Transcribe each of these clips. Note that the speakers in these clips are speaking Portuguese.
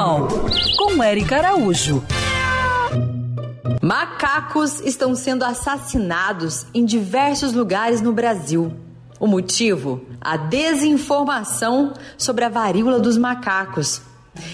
Animal, com Eric Araújo. Macacos estão sendo assassinados em diversos lugares no Brasil. O motivo? A desinformação sobre a varíola dos macacos.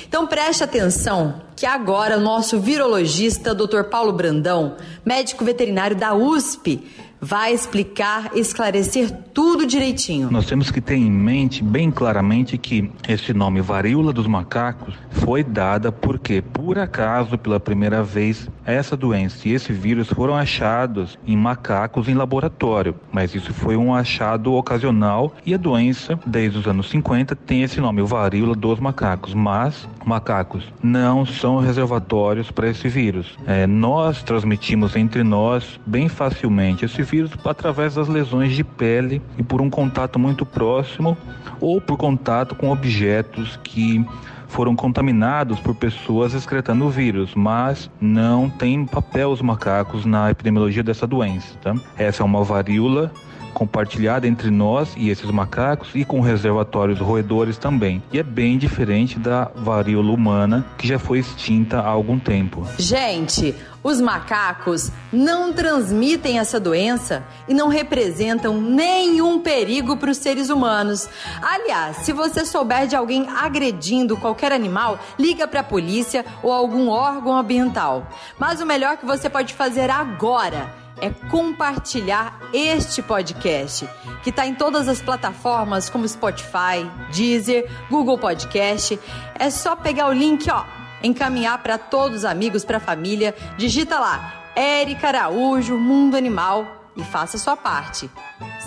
Então preste atenção que agora o nosso virologista, Dr. Paulo Brandão, médico veterinário da USP, vai explicar, esclarecer tudo direitinho. Nós temos que ter em mente bem claramente que esse nome varíola dos macacos foi dada porque, por acaso, pela primeira vez, essa doença e esse vírus foram achados em macacos em laboratório, mas isso foi um achado ocasional e a doença, desde os anos 50, tem esse nome, varíola dos macacos, mas macacos não são reservatórios para esse vírus. É, nós transmitimos entre nós bem facilmente esse vírus através das lesões de pele e por um contato muito próximo ou por contato com objetos que foram contaminados por pessoas excretando o vírus, mas não tem papel os macacos na epidemiologia dessa doença. Tá? Essa é uma varíola compartilhada entre nós e esses macacos e com reservatórios roedores também. E é bem diferente da varíola humana que já foi extinta há algum tempo. Gente, os macacos não transmitem essa doença e não representam nenhum perigo para os seres humanos. Aliás, se você souber de alguém agredindo qualquer animal, liga para a polícia ou algum órgão ambiental. Mas o melhor que você pode fazer agora é compartilhar este podcast, que está em todas as plataformas como Spotify, Deezer, Google Podcast. É só pegar o link, ó, encaminhar para todos os amigos, para a família. Digita lá, Érica Araújo, Mundo Animal e faça sua parte.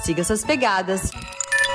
Siga essas pegadas.